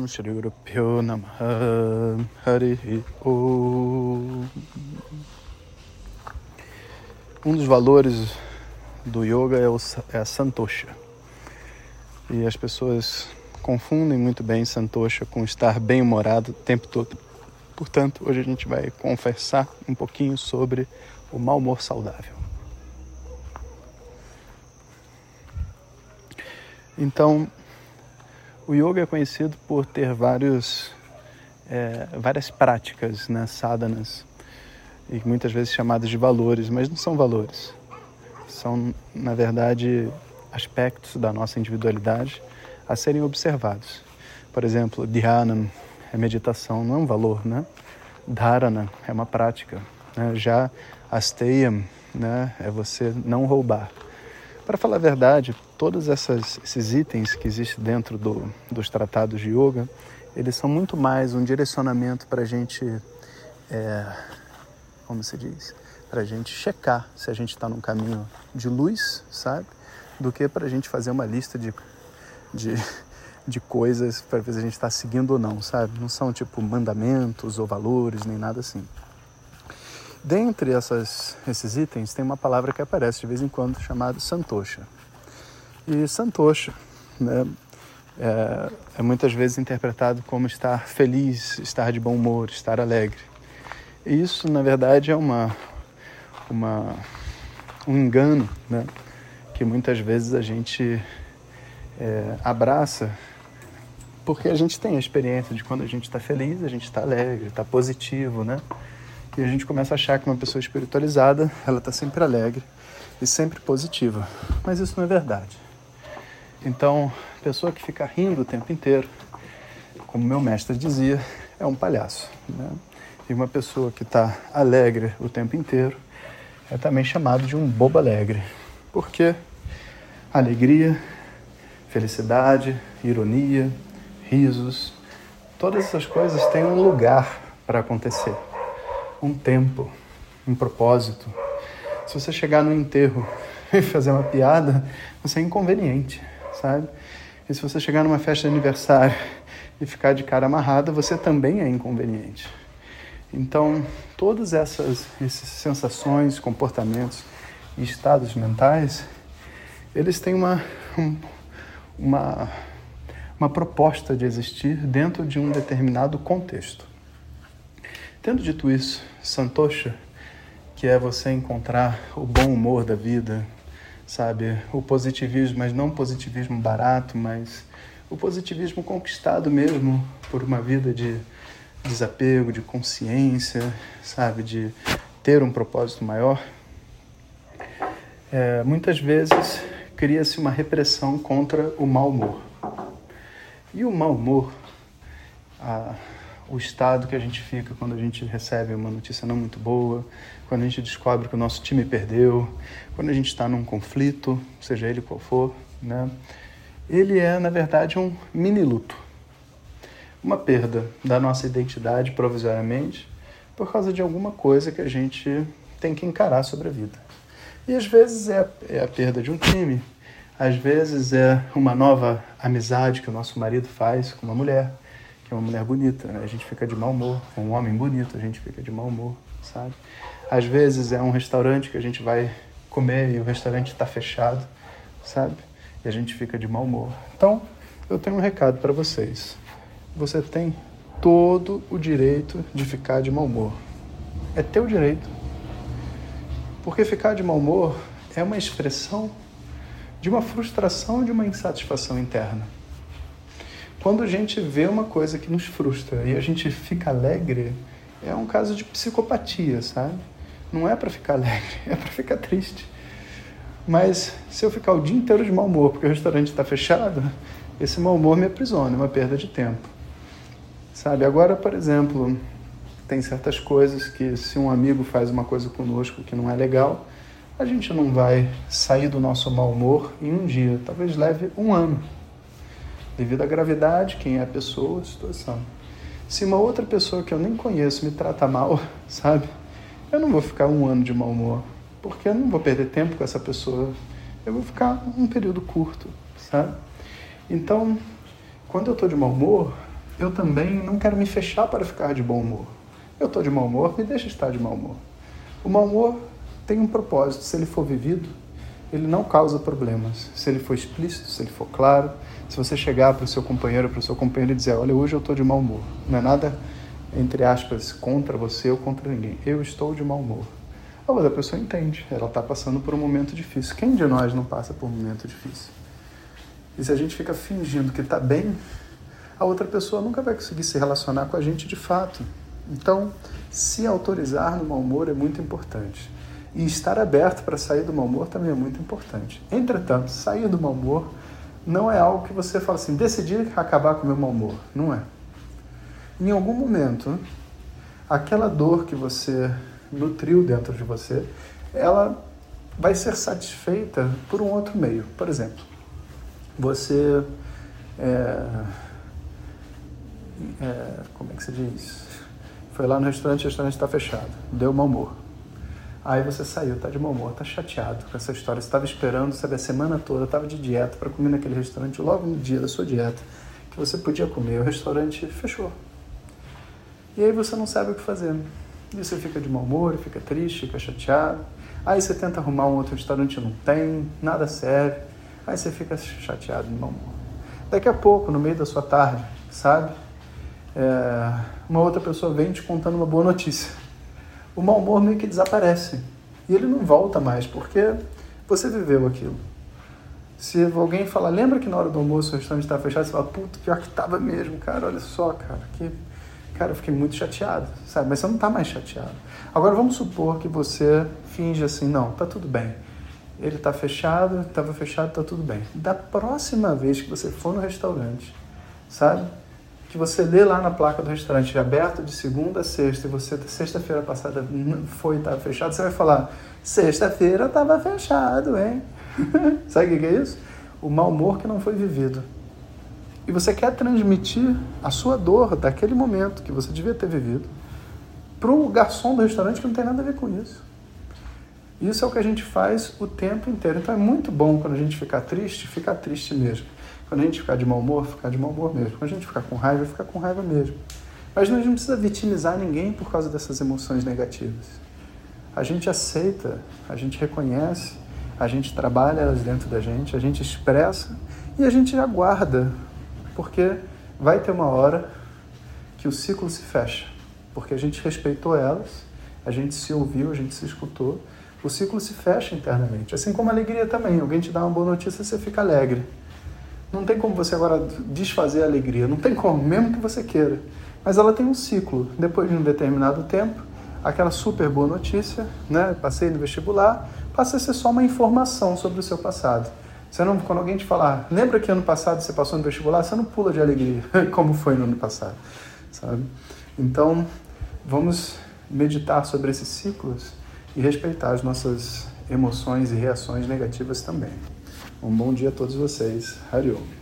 Om Shri Guru Pyo Namaha Hari Om Um dos valores do yoga é, o, é a santosha. E as pessoas confundem muito bem santosha com estar bem-humorado o tempo todo. Portanto, hoje a gente vai conversar um pouquinho sobre o mau humor saudável. Então, o yoga é conhecido por ter vários, é, várias práticas, né, sadhanas, e muitas vezes chamadas de valores, mas não são valores. São, na verdade, aspectos da nossa individualidade a serem observados. Por exemplo, dhyana é meditação, não é um valor, né? Dharana é uma prática. Né? Já asteyam né, é você não roubar. Para falar a verdade, todos essas, esses itens que existem dentro do, dos tratados de yoga, eles são muito mais um direcionamento para a gente, é, como se diz, para a gente checar se a gente está num caminho de luz, sabe? Do que para a gente fazer uma lista de, de, de coisas para ver se a gente está seguindo ou não, sabe? Não são tipo mandamentos ou valores, nem nada assim. Dentre essas, esses itens, tem uma palavra que aparece de vez em quando chamada santosha. E santosha né, é, é muitas vezes interpretado como estar feliz, estar de bom humor, estar alegre. E isso, na verdade, é uma, uma, um engano né, que muitas vezes a gente é, abraça porque a gente tem a experiência de quando a gente está feliz, a gente está alegre, está positivo, né? E a gente começa a achar que uma pessoa espiritualizada, ela está sempre alegre e sempre positiva. Mas isso não é verdade. Então, pessoa que fica rindo o tempo inteiro, como meu mestre dizia, é um palhaço. Né? E uma pessoa que está alegre o tempo inteiro é também chamado de um bobo alegre. Porque alegria, felicidade, ironia, risos, todas essas coisas têm um lugar para acontecer um tempo, um propósito. Se você chegar no enterro e fazer uma piada, você é inconveniente, sabe? E se você chegar numa festa de aniversário e ficar de cara amarrada, você também é inconveniente. Então, todas essas, essas sensações, comportamentos e estados mentais, eles têm uma, uma, uma proposta de existir dentro de um determinado contexto. Tendo dito isso, Santosha, que é você encontrar o bom humor da vida, sabe? O positivismo, mas não positivismo barato, mas o positivismo conquistado mesmo por uma vida de desapego, de consciência, sabe? De ter um propósito maior. É, muitas vezes cria-se uma repressão contra o mau humor. E o mau humor, a, o estado que a gente fica quando a gente recebe uma notícia não muito boa, quando a gente descobre que o nosso time perdeu, quando a gente está num conflito, seja ele qual for, né? Ele é, na verdade, um mini luto. Uma perda da nossa identidade provisoriamente por causa de alguma coisa que a gente tem que encarar sobre a vida. E às vezes é, é a perda de um time, às vezes é uma nova amizade que o nosso marido faz com uma mulher, que é uma mulher bonita, né? a gente fica de mau humor. Um homem bonito, a gente fica de mau humor, sabe? Às vezes é um restaurante que a gente vai comer e o restaurante está fechado, sabe? E a gente fica de mau humor. Então, eu tenho um recado para vocês. Você tem todo o direito de ficar de mau humor. É teu direito. Porque ficar de mau humor é uma expressão de uma frustração, de uma insatisfação interna. Quando a gente vê uma coisa que nos frustra e a gente fica alegre, é um caso de psicopatia, sabe? Não é para ficar alegre, é para ficar triste. Mas se eu ficar o dia inteiro de mau humor porque o restaurante está fechado, esse mau humor me aprisiona, é uma perda de tempo. Sabe? Agora, por exemplo, tem certas coisas que se um amigo faz uma coisa conosco que não é legal, a gente não vai sair do nosso mau humor em um dia, talvez leve um ano devido à gravidade, quem é a pessoa, a situação. Se uma outra pessoa que eu nem conheço me trata mal, sabe? Eu não vou ficar um ano de mau humor, porque eu não vou perder tempo com essa pessoa. Eu vou ficar um período curto, sabe? Então, quando eu estou de mau humor, eu também não quero me fechar para ficar de bom humor. Eu estou de mau humor, me deixa estar de mau humor. O mau humor tem um propósito, se ele for vivido, ele não causa problemas. Se ele for explícito, se ele for claro, se você chegar para o seu companheiro, para o seu companheiro e dizer, olha, hoje eu estou de mau humor, não é nada, entre aspas, contra você ou contra ninguém. Eu estou de mau humor. A outra pessoa entende, ela está passando por um momento difícil. Quem de nós não passa por um momento difícil? E se a gente fica fingindo que está bem, a outra pessoa nunca vai conseguir se relacionar com a gente de fato. Então, se autorizar no mau humor é muito importante. E estar aberto para sair do mau humor também é muito importante. Entretanto, sair do mau humor não é algo que você fala assim, decidir acabar com o meu mau humor. Não é. Em algum momento, aquela dor que você nutriu dentro de você, ela vai ser satisfeita por um outro meio. Por exemplo, você. É, é, como é que se diz? Foi lá no restaurante, o restaurante está fechado, deu mau humor. Aí você saiu, tá de mau humor, tá chateado com essa história. Você estava esperando, sabe, a semana toda, estava de dieta para comer naquele restaurante logo no dia da sua dieta, que você podia comer. O restaurante fechou. E aí você não sabe o que fazer. E você fica de mau humor, fica triste, fica chateado. Aí você tenta arrumar um outro restaurante, não tem, nada serve. Aí você fica chateado, de mau humor. Daqui a pouco, no meio da sua tarde, sabe? É, uma outra pessoa vem te contando uma boa notícia o mau humor meio que desaparece. E ele não volta mais, porque você viveu aquilo. Se alguém fala, lembra que na hora do almoço o restaurante estava fechado, você fala, puta, pior que estava mesmo, cara, olha só, cara, que... Cara, eu fiquei muito chateado, sabe? Mas você não está mais chateado. Agora vamos supor que você finge assim, não, tá tudo bem. Ele está fechado, estava fechado, está tudo bem. Da próxima vez que você for no restaurante, sabe? Que você lê lá na placa do restaurante aberto de segunda a sexta e você sexta-feira passada foi estava fechado, você vai falar sexta-feira estava fechado, hein? Sabe o que é isso? O mau humor que não foi vivido. E você quer transmitir a sua dor daquele momento que você devia ter vivido para o garçom do restaurante que não tem nada a ver com isso. Isso é o que a gente faz o tempo inteiro. Então é muito bom quando a gente ficar triste, ficar triste mesmo. Quando a gente ficar de mau humor, ficar de mau humor mesmo. Quando a gente ficar com raiva, ficar com raiva mesmo. Mas a gente não precisa vitimizar ninguém por causa dessas emoções negativas. A gente aceita, a gente reconhece, a gente trabalha elas dentro da gente, a gente expressa e a gente aguarda, porque vai ter uma hora que o ciclo se fecha, porque a gente respeitou elas, a gente se ouviu, a gente se escutou, o ciclo se fecha internamente. Assim como a alegria também, alguém te dá uma boa notícia, você fica alegre. Não tem como você agora desfazer a alegria, não tem como, mesmo que você queira. Mas ela tem um ciclo. Depois de um determinado tempo, aquela super boa notícia, né? Passei no vestibular, passa a ser só uma informação sobre o seu passado. Você não, quando alguém te falar, lembra que ano passado você passou no vestibular, você não pula de alegria, como foi no ano passado, sabe? Então, vamos meditar sobre esses ciclos e respeitar as nossas emoções e reações negativas também. Um bom dia a todos vocês. Hariom.